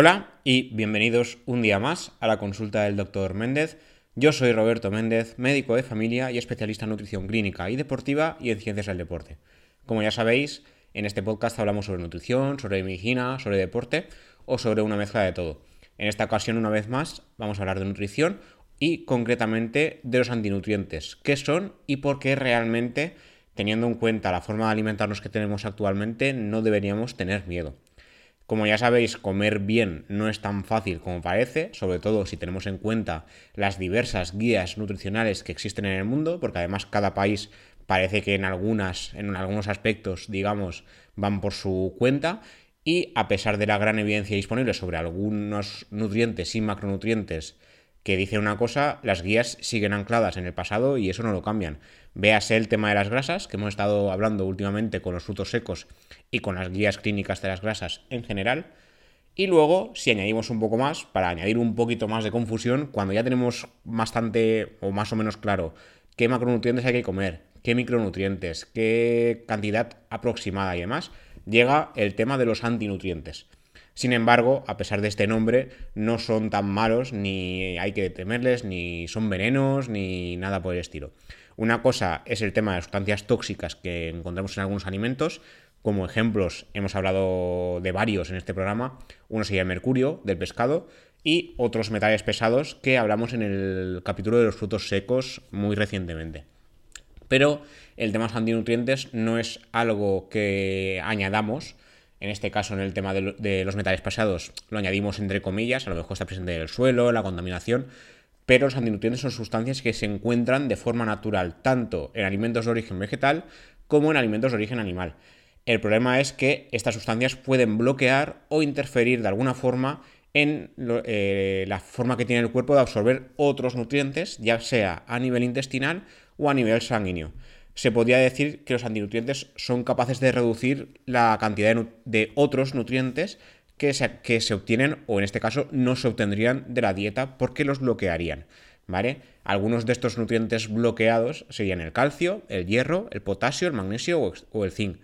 Hola y bienvenidos un día más a la consulta del Dr. Méndez. Yo soy Roberto Méndez, médico de familia y especialista en nutrición clínica y deportiva y en ciencias del deporte. Como ya sabéis, en este podcast hablamos sobre nutrición, sobre medicina, sobre deporte o sobre una mezcla de todo. En esta ocasión, una vez más, vamos a hablar de nutrición y concretamente de los antinutrientes, qué son y por qué realmente, teniendo en cuenta la forma de alimentarnos que tenemos actualmente, no deberíamos tener miedo. Como ya sabéis, comer bien no es tan fácil como parece, sobre todo si tenemos en cuenta las diversas guías nutricionales que existen en el mundo, porque además cada país parece que en algunas, en algunos aspectos, digamos, van por su cuenta. Y a pesar de la gran evidencia disponible sobre algunos nutrientes y macronutrientes que dicen una cosa, las guías siguen ancladas en el pasado y eso no lo cambian. Véase el tema de las grasas, que hemos estado hablando últimamente con los frutos secos y con las guías clínicas de las grasas en general. Y luego, si añadimos un poco más, para añadir un poquito más de confusión, cuando ya tenemos bastante o más o menos claro qué macronutrientes hay que comer, qué micronutrientes, qué cantidad aproximada y demás, llega el tema de los antinutrientes. Sin embargo, a pesar de este nombre, no son tan malos, ni hay que temerles, ni son venenos, ni nada por el estilo. Una cosa es el tema de sustancias tóxicas que encontramos en algunos alimentos. Como ejemplos, hemos hablado de varios en este programa. Uno sería el mercurio del pescado y otros metales pesados que hablamos en el capítulo de los frutos secos muy recientemente. Pero el tema de los antinutrientes no es algo que añadamos, en este caso, en el tema de, los metales pasados, lo añadimos entre comillas, a lo mejor está presente en el suelo, la contaminación, pero los antinutrientes son sustancias que se encuentran de forma natural, tanto en alimentos de origen vegetal como en alimentos de origen animal. El problema es que estas sustancias pueden bloquear o interferir de alguna forma en eh, la forma que tiene el cuerpo de absorber otros nutrientes, ya sea a nivel intestinal o a nivel sanguíneo se podría decir que los antinutrientes son capaces de reducir la cantidad de, otros nutrientes que se, que se, obtienen o en este caso no se obtendrían de la dieta porque los bloquearían. ¿Vale? Algunos de estos nutrientes bloqueados serían el calcio, el hierro, el potasio, el magnesio o el zinc.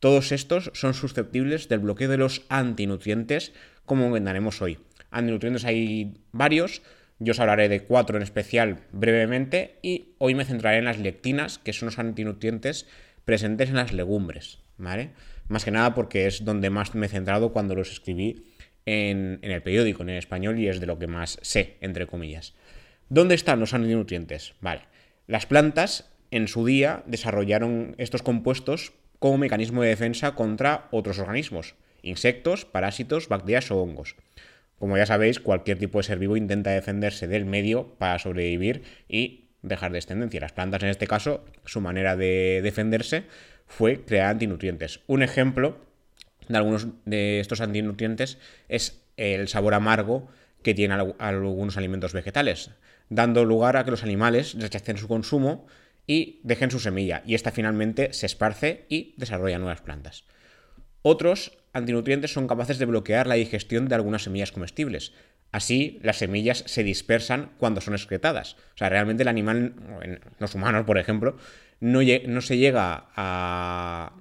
Todos estos son susceptibles del bloqueo de los antinutrientes, como vendaremos hoy. Antinutrientes hay varios, yo os hablaré de cuatro en especial brevemente y hoy me centraré en las lectinas, que son los antinutrientes presentes en las legumbres. Más que nada porque es donde más me he centrado cuando los escribí en, el periódico, en español, y es de lo que más sé, entre comillas. ¿Dónde están los antinutrientes? Las plantas en su día desarrollaron estos compuestos como mecanismo de defensa contra otros organismos, insectos, parásitos, bacterias o hongos. Como ya sabéis, cualquier tipo de ser vivo intenta defenderse del medio para sobrevivir y dejar descendencia. Las plantas, en este caso, su manera de defenderse fue crear antinutrientes. Un ejemplo de algunos de estos antinutrientes es el sabor amargo que tienen algunos alimentos vegetales, dando lugar a que los animales rechacen su consumo y dejen su semilla, y esta finalmente se esparce y desarrolla nuevas plantas. Otros antinutrientes son capaces de bloquear la digestión de algunas semillas comestibles. Así, las semillas se dispersan cuando son excretadas. O sea, realmente el animal, los humanos, por ejemplo, no, se llega a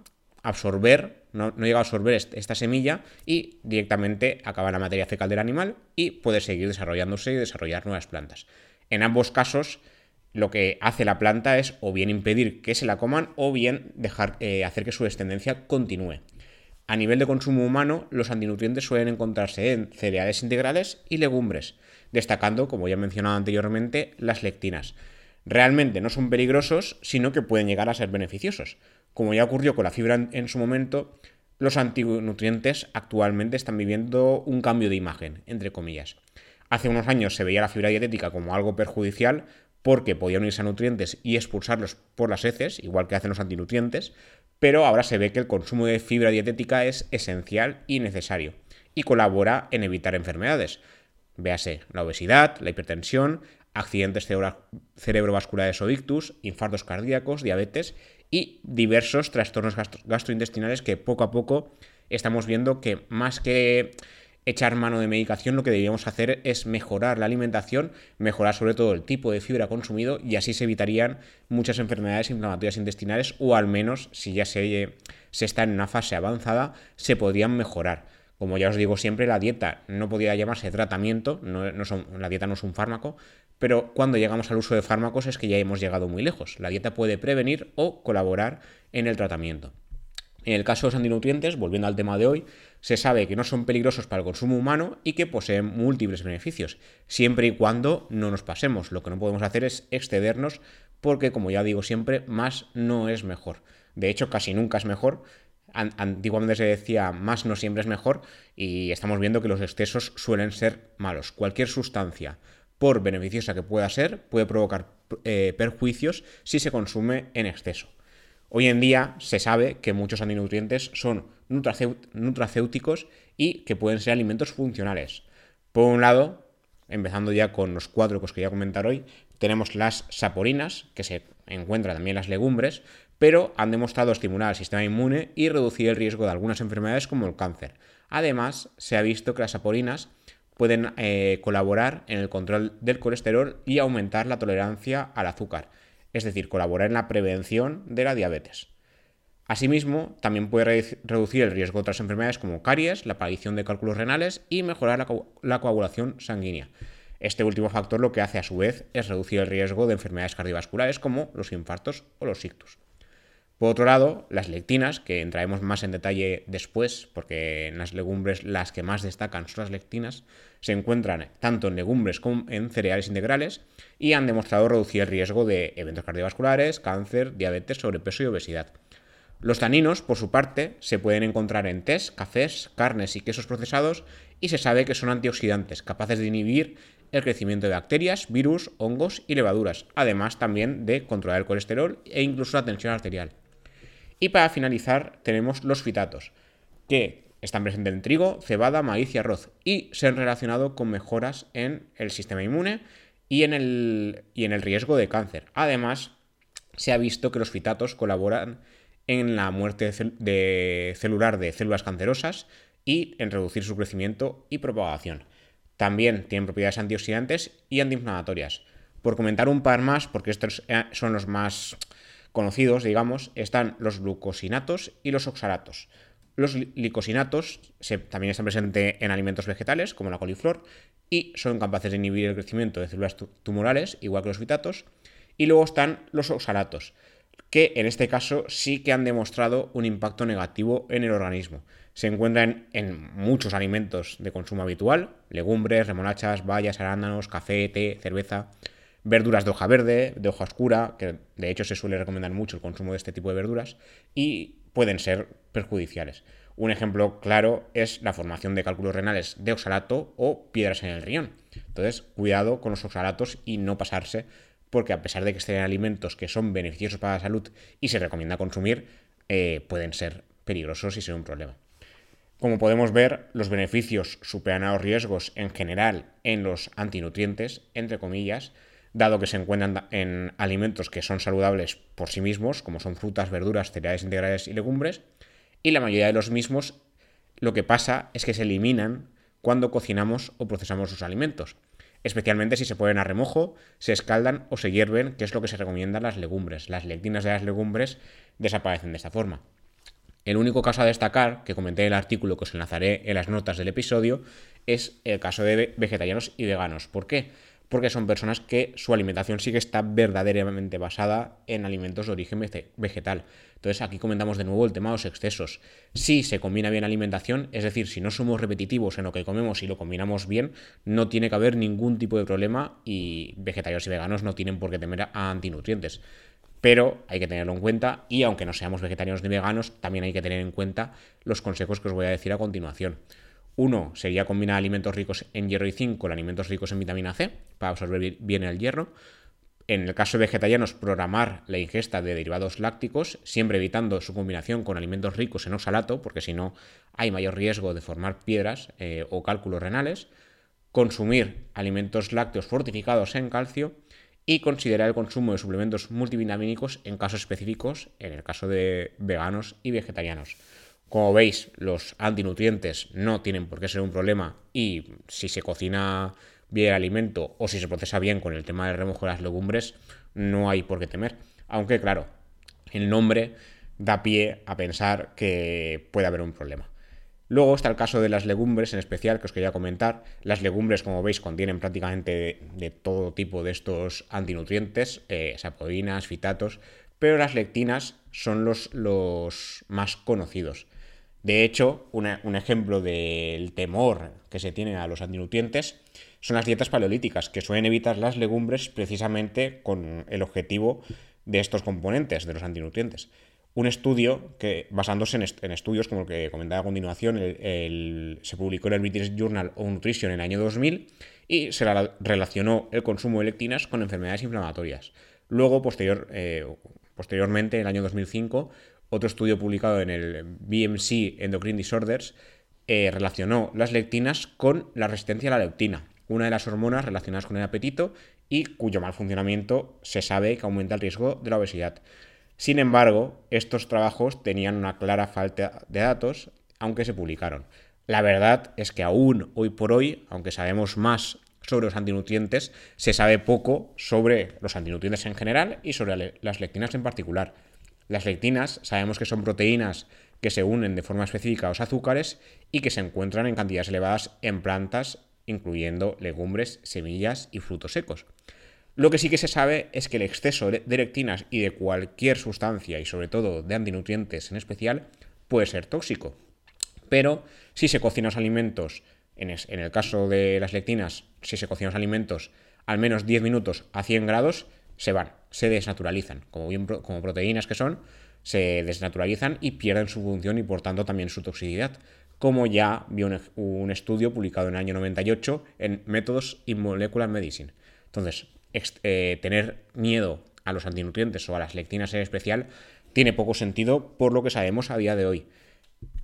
absorber, no, llega a absorber esta semilla y directamente acaba la materia fecal del animal y puede seguir desarrollándose y desarrollar nuevas plantas. En ambos casos, lo que hace la planta es o bien impedir que se la coman o bien dejar, eh, hacer que su descendencia continúe. A nivel de consumo humano, los antinutrientes suelen encontrarse en cereales integrales y legumbres, destacando, como ya he mencionado anteriormente, las lectinas. Realmente no son peligrosos, sino que pueden llegar a ser beneficiosos. Como ya ocurrió con la fibra en su momento, los antinutrientes actualmente están viviendo un cambio de imagen, entre comillas. Hace unos años se veía la fibra dietética como algo perjudicial porque podía unirse a nutrientes y expulsarlos por las heces, igual que hacen los antinutrientes, pero ahora se ve que el consumo de fibra dietética es esencial y necesario y colabora en evitar enfermedades. Véase la obesidad, la hipertensión, accidentes cerebrovasculares o ictus, infartos cardíacos, diabetes y diversos trastornos gastrointestinales que poco a poco estamos viendo que más que echar mano de medicación, lo que deberíamos hacer es mejorar la alimentación, mejorar sobre todo el tipo de fibra consumido y así se evitarían muchas enfermedades inflamatorias intestinales o al menos si ya se, se está en una fase avanzada se podrían mejorar. Como ya os digo siempre, la dieta no podía llamarse tratamiento, no, la dieta no es un fármaco, pero cuando llegamos al uso de fármacos es que ya hemos llegado muy lejos. La dieta puede prevenir o colaborar en el tratamiento. En el caso de los antinutrientes, volviendo al tema de hoy, se sabe que no son peligrosos para el consumo humano y que poseen múltiples beneficios, siempre y cuando no nos pasemos. Lo que no podemos hacer es excedernos porque, como ya digo siempre, más no es mejor. De hecho, casi nunca es mejor. Antiguamente se decía más no siempre es mejor y estamos viendo que los excesos suelen ser malos. Cualquier sustancia, por beneficiosa que pueda ser, puede provocar eh, perjuicios si se consume en exceso. Hoy en día se sabe que muchos antinutrientes son nutracéuticos y que pueden ser alimentos funcionales. Por un lado, empezando ya con los cuatro que os quería comentar hoy, tenemos las saporinas, que se encuentran también en las legumbres, pero han demostrado estimular el sistema inmune y reducir el riesgo de algunas enfermedades como el cáncer. Además, se ha visto que las saporinas pueden eh, colaborar en el control del colesterol y aumentar la tolerancia al azúcar, es decir, colaborar en la prevención de la diabetes. Asimismo, también puede reducir el riesgo de otras enfermedades como caries, la aparición de cálculos renales y mejorar la, coagulación sanguínea. Este último factor lo que hace a su vez es reducir el riesgo de enfermedades cardiovasculares como los infartos o los ictus. Por otro lado, las lectinas, que entraremos más en detalle después, porque en las legumbres las que más destacan son las lectinas, se encuentran tanto en legumbres como en cereales integrales y han demostrado reducir el riesgo de eventos cardiovasculares, cáncer, diabetes, sobrepeso y obesidad. Los taninos, por su parte, se pueden encontrar en tés, cafés, carnes y quesos procesados y se sabe que son antioxidantes, capaces de inhibir el crecimiento de bacterias, virus, hongos y levaduras, además también de controlar el colesterol e incluso la tensión arterial. Y para finalizar tenemos los fitatos, que están presentes en trigo, cebada, maíz y arroz y se han relacionado con mejoras en el sistema inmune y en el, y en el riesgo de cáncer. Además, se ha visto que los fitatos colaboran en la muerte de celular de células cancerosas y en reducir su crecimiento y propagación. También tienen propiedades antioxidantes y antiinflamatorias. Por comentar un par más, porque estos eh, son los más conocidos, digamos, están los glucosinatos y los oxalatos. Los glicosinatos también están presentes en alimentos vegetales, como la coliflor, y son capaces de inhibir el crecimiento de células tumorales, igual que los fitatos. Y luego están los oxalatos, que en este caso sí que han demostrado un impacto negativo en el organismo. Se encuentran en muchos alimentos de consumo habitual, legumbres, remolachas, bayas, arándanos, café, té, cerveza, verduras de hoja verde, de hoja oscura, que de hecho se suele recomendar mucho el consumo de este tipo de verduras, y pueden ser perjudiciales. Un ejemplo claro es la formación de cálculos renales de oxalato o piedras en el riñón. Entonces, cuidado con los oxalatos y no pasarse porque a pesar de que estén en alimentos que son beneficiosos para la salud y se recomienda consumir, eh, pueden ser peligrosos y ser un problema. Como podemos ver, los beneficios superan a los riesgos en general en los antinutrientes, entre comillas, dado que se encuentran en alimentos que son saludables por sí mismos, como son frutas, verduras, cereales integrales y legumbres, y la mayoría de los mismos lo que pasa es que se eliminan cuando cocinamos o procesamos sus alimentos especialmente si se ponen a remojo, se escaldan o se hierven, que es lo que se recomienda las legumbres. Las lectinas de las legumbres desaparecen de esta forma. El único caso a destacar, que comenté en el artículo que os enlazaré en las notas del episodio, es el caso de vegetarianos y veganos. ¿Por qué? Porque son personas que su alimentación sí que está verdaderamente basada en alimentos de origen vegetal. Entonces aquí comentamos de nuevo el tema de los excesos. Si se combina bien alimentación, es decir, si no somos repetitivos en lo que comemos y lo combinamos bien, no tiene que haber ningún tipo de problema y vegetarianos y veganos no tienen por qué temer a antinutrientes. Pero hay que tenerlo en cuenta y aunque no seamos vegetarianos ni veganos, también hay que tener en cuenta los consejos que os voy a decir a continuación. Uno sería combinar alimentos ricos en hierro y zinc con alimentos ricos en vitamina C para absorber bien el hierro. En el caso de vegetarianos, programar la ingesta de derivados lácticos, siempre evitando su combinación con alimentos ricos en oxalato, porque si no hay mayor riesgo de formar piedras eh, o cálculos renales. Consumir alimentos lácteos fortificados en calcio y considerar el consumo de suplementos multivitamínicos en casos específicos, en el caso de veganos y vegetarianos. Como veis, los antinutrientes no tienen por qué ser un problema y si se cocina bien el alimento o si se procesa bien con el tema del remojo de las legumbres, no hay por qué temer. Aunque, claro, el nombre da pie a pensar que puede haber un problema. Luego está el caso de las legumbres en especial que os quería comentar. Las legumbres, como veis, contienen prácticamente de, todo tipo de estos antinutrientes, eh, fitatos, pero las lectinas son los más conocidos. De hecho, un ejemplo del temor que se tiene a los antinutrientes son las dietas paleolíticas, que suelen evitar las legumbres precisamente con el objetivo de estos componentes, de los antinutrientes. Un estudio que, basándose en, estudios como el que comentaba a continuación, se publicó en el British Journal of Nutrition en el año 2000 y se relacionó el consumo de lectinas con enfermedades inflamatorias. Luego, eh, posteriormente, en el año 2005, otro estudio publicado en el BMC Endocrine Disorders eh, relacionó las lectinas con la resistencia a la leptina, una de las hormonas relacionadas con el apetito y cuyo mal funcionamiento se sabe que aumenta el riesgo de la obesidad. Sin embargo, estos trabajos tenían una clara falta de datos, aunque se publicaron. La verdad es que aún hoy por hoy, aunque sabemos más sobre los antinutrientes, se sabe poco sobre los antinutrientes en general y sobre las lectinas en particular. Las lectinas sabemos que son proteínas que se unen de forma específica a los azúcares y que se encuentran en cantidades elevadas en plantas, incluyendo legumbres, semillas y frutos secos. Lo que sí que se sabe es que el exceso de lectinas y de cualquier sustancia, y sobre todo de antinutrientes en especial, puede ser tóxico. Pero si se cocinan los alimentos, en, el caso de las lectinas, si se cocinan los alimentos al menos 10 minutos a 100 grados, se van, se desnaturalizan. Como, como proteínas que son, se desnaturalizan y pierden su función y por tanto también su toxicidad. Como ya vio un, estudio publicado en el año 98 en Métodos in Molecular Medicine. Entonces, eh, tener miedo a los antinutrientes o a las lectinas en especial tiene poco sentido por lo que sabemos a día de hoy.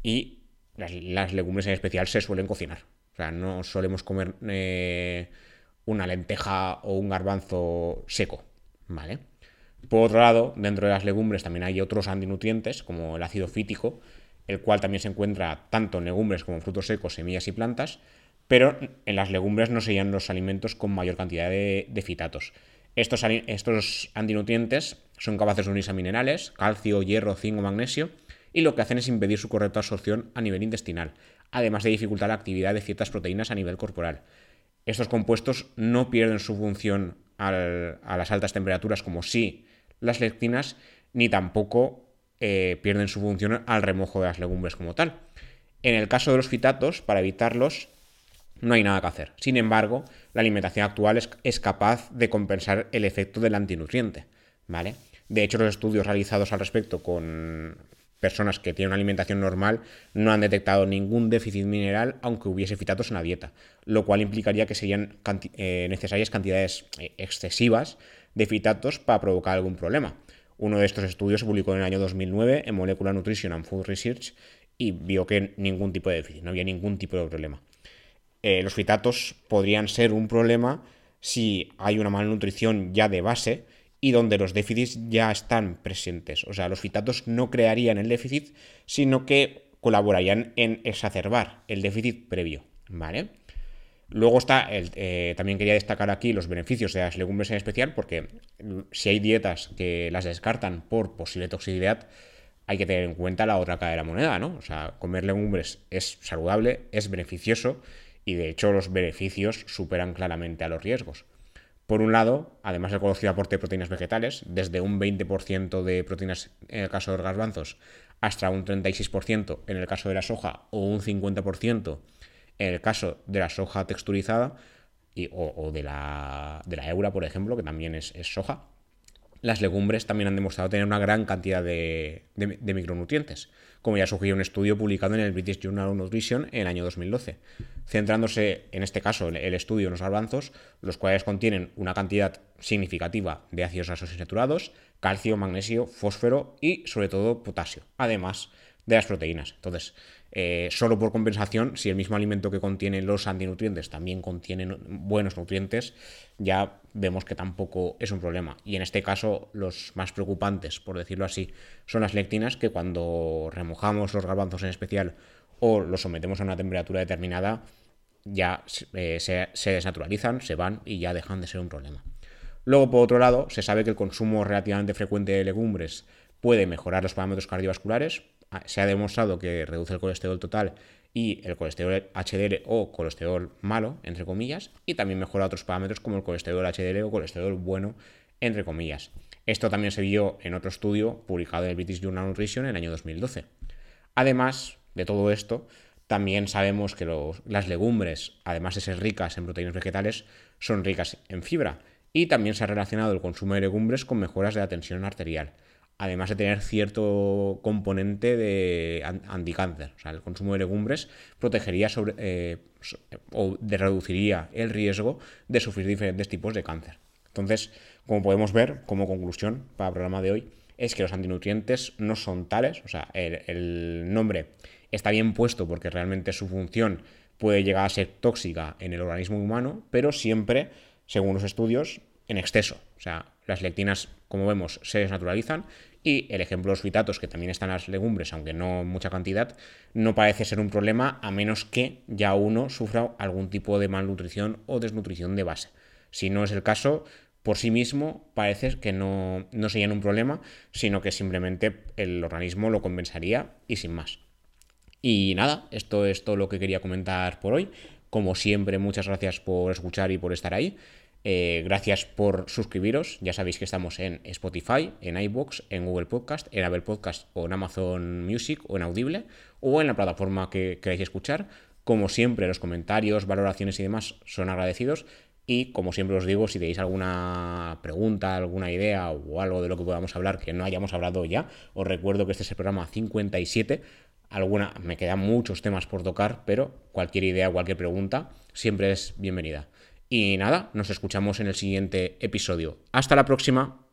Y las, legumbres en especial se suelen cocinar. O sea, no solemos comer eh, una lenteja o un garbanzo seco. Por otro lado, dentro de las legumbres también hay otros antinutrientes, como el ácido fítico, el cual también se encuentra tanto en legumbres como en frutos secos, semillas y plantas, pero en las legumbres no serían los alimentos con mayor cantidad de, fitatos. Estos, estos, antinutrientes son capaces de unirse a minerales, calcio, hierro, zinc o magnesio, y lo que hacen es impedir su correcta absorción a nivel intestinal, además de dificultar la actividad de ciertas proteínas a nivel corporal. Estos compuestos no pierden su función a las altas temperaturas como si las lectinas, ni tampoco eh, pierden su función al remojo de las legumbres como tal. En el caso de los fitatos, para evitarlos, no hay nada que hacer. Sin embargo, la alimentación actual es, capaz de compensar el efecto del antinutriente. ¿vale? De hecho, los estudios realizados al respecto con personas que tienen una alimentación normal no han detectado ningún déficit mineral aunque hubiese fitatos en la dieta, lo cual implicaría que serían eh, necesarias cantidades eh, excesivas de fitatos para provocar algún problema. Uno de estos estudios se publicó en el año 2009 en Molecular Nutrition and Food Research y vio que ningún tipo de déficit, no había ningún tipo de problema. Eh, los fitatos podrían ser un problema si hay una malnutrición ya de base, y donde los déficits ya están presentes. O sea, los fitatos no crearían el déficit, sino que colaborarían en exacerbar el déficit previo. ¿Vale? Luego está, el, eh, también quería destacar aquí los beneficios de las legumbres en especial, porque si hay dietas que las descartan por posible toxicidad, hay que tener en cuenta la otra cara de la moneda, ¿no? O sea, comer legumbres es saludable, es beneficioso y de hecho los beneficios superan claramente a los riesgos. Por un lado, además del conocido aporte de proteínas vegetales, desde un 20% de proteínas en el caso de los garbanzos hasta un 36% en el caso de la soja o un 50% en el caso de la soja texturizada y, o, de, la, de, la, eura, por ejemplo, que también es, soja, las legumbres también han demostrado tener una gran cantidad de, de micronutrientes como ya sugirió un estudio publicado en el British Journal of Nutrition en el año 2012, centrándose en este caso en el estudio en los garbanzos, los cuales contienen una cantidad significativa de ácidos grasos insaturados, calcio, magnesio, fósforo y sobre todo potasio, además de las proteínas. Entonces, eh, solo por compensación, si el mismo alimento que contiene los antinutrientes también contiene buenos nutrientes, ya vemos que tampoco es un problema. Y en este caso, los más preocupantes, por decirlo así, son las lectinas, que cuando remojamos los garbanzos en especial o los sometemos a una temperatura determinada, ya eh, se, se desnaturalizan, se van y ya dejan de ser un problema. Luego, por otro lado, se sabe que el consumo relativamente frecuente de legumbres puede mejorar los parámetros cardiovasculares, se ha demostrado que reduce el colesterol total y el colesterol HDL o colesterol malo, entre comillas, y también mejora otros parámetros como el colesterol HDL o colesterol bueno, entre comillas. Esto también se vio en otro estudio publicado en el British Journal Nutrition en el año 2012. Además de todo esto, también sabemos que las legumbres, además de ser ricas en proteínas vegetales, son ricas en fibra. Y también se ha relacionado el consumo de legumbres con mejoras de la tensión arterial además de tener cierto componente de anticáncer. O sea, el consumo de legumbres protegería sobre, eh, o reduciría el riesgo de sufrir diferentes tipos de cáncer. Entonces, como podemos ver, como conclusión para el programa de hoy, es que los antinutrientes no son tales, o sea, el nombre está bien puesto porque realmente su función puede llegar a ser tóxica en el organismo humano, pero siempre, según los estudios, en exceso. O sea, las lectinas, como vemos, se desnaturalizan y el ejemplo de los fitatos, que también están en las legumbres, aunque no en mucha cantidad, no parece ser un problema a menos que ya uno sufra algún tipo de malnutrición o desnutrición de base. Si no es el caso, por sí mismo parece que no, no serían un problema, sino que simplemente el organismo lo compensaría y sin más. Y nada, esto es todo lo que quería comentar por hoy. Como siempre, muchas gracias por escuchar y por estar ahí. Eh, gracias por suscribiros. Ya sabéis que estamos en Spotify, en iBox, en Google Podcast, en Apple Podcast o en Amazon Music o en Audible o en la plataforma que queráis escuchar. Como siempre, los comentarios, valoraciones y demás son agradecidos. Y como siempre os digo, si tenéis alguna pregunta, alguna idea o algo de lo que podamos hablar que no hayamos hablado ya, os recuerdo que este es el programa 57. Alguna, me quedan muchos temas por tocar, pero cualquier idea, cualquier pregunta siempre es bienvenida. Y nada, nos escuchamos en el siguiente episodio. Hasta la próxima.